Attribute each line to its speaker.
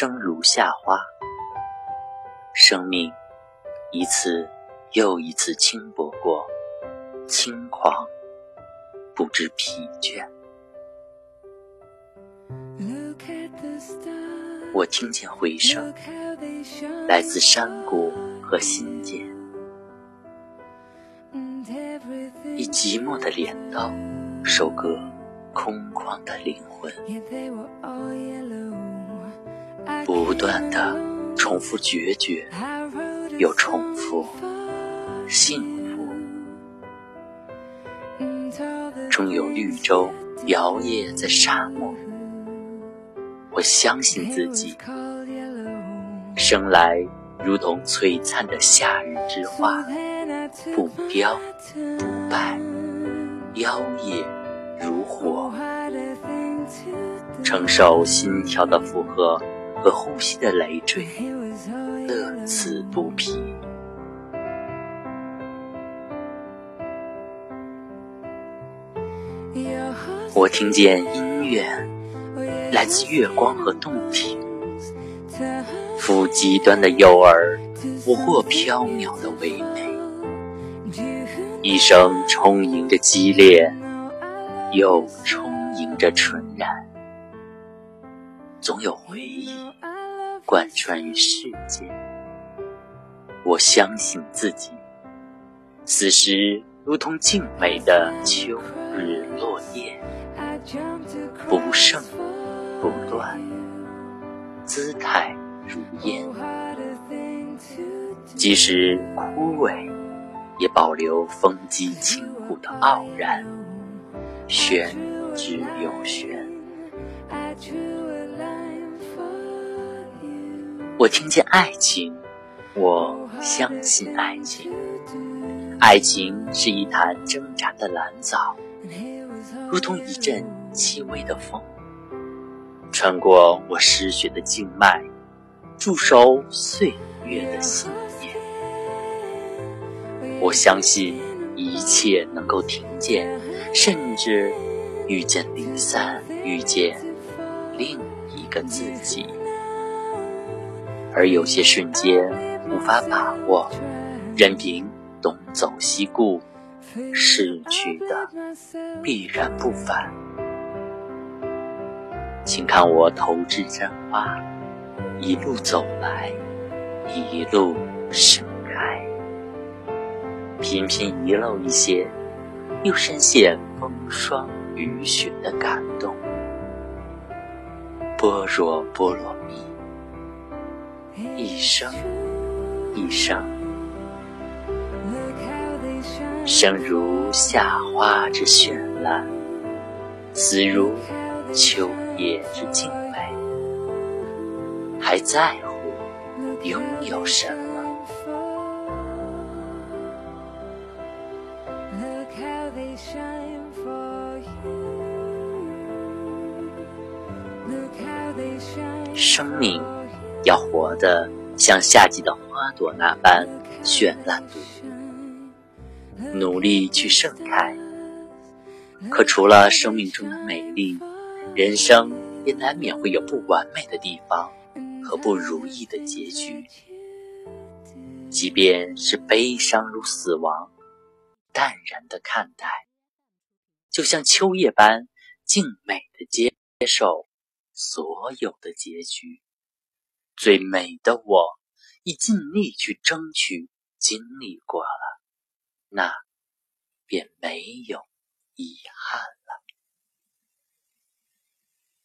Speaker 1: 生如夏花，生命一次又一次轻薄过，轻狂不知疲倦。我听见回声，来自山谷和心间，以寂寞的镰刀收割空旷的灵魂，不断的重复决绝，又重复幸福，终有绿洲摇曳在沙漠。我相信自己，生来如同璀璨的夏日之花，不凋不败，妖冶如火，承受心跳的负荷和呼吸的累赘，乐此不疲。我听见音乐。来自月光和洞庭，抚极端的诱饵，捕获缥缈的唯美。一生充盈着激烈，又充盈着纯然。总有回忆贯穿于世界。我相信自己，此时如同静美的秋日落叶，不胜。不乱，姿态如烟，即使枯萎，也保留风肌清骨的傲然，玄之又玄。我听见爱情，我相信爱情。爱情是一潭挣扎的蓝藻，如同一阵轻微的风。穿过我失血的静脉，驻守岁月的信念。我相信一切能够听见，甚至遇见离散，遇见另一个自己。而有些瞬间无法把握，任凭东走西顾，逝去的必然不返。请看我投掷真花，一路走来，一路盛开。频频遗漏一些，又深陷风霜雨雪的感动。般若波罗蜜，一生一生，生如夏花之绚烂，死如秋。叶之静美，还在乎拥有什么？生命要活得像夏季的花朵那般绚烂，努力去盛开。可除了生命中的美丽，人生也难免会有不完美的地方和不如意的结局，即便是悲伤如死亡，淡然的看待，就像秋叶般静美的接受所有的结局。最美的我，已尽力去争取，经历过了，那便没有遗憾。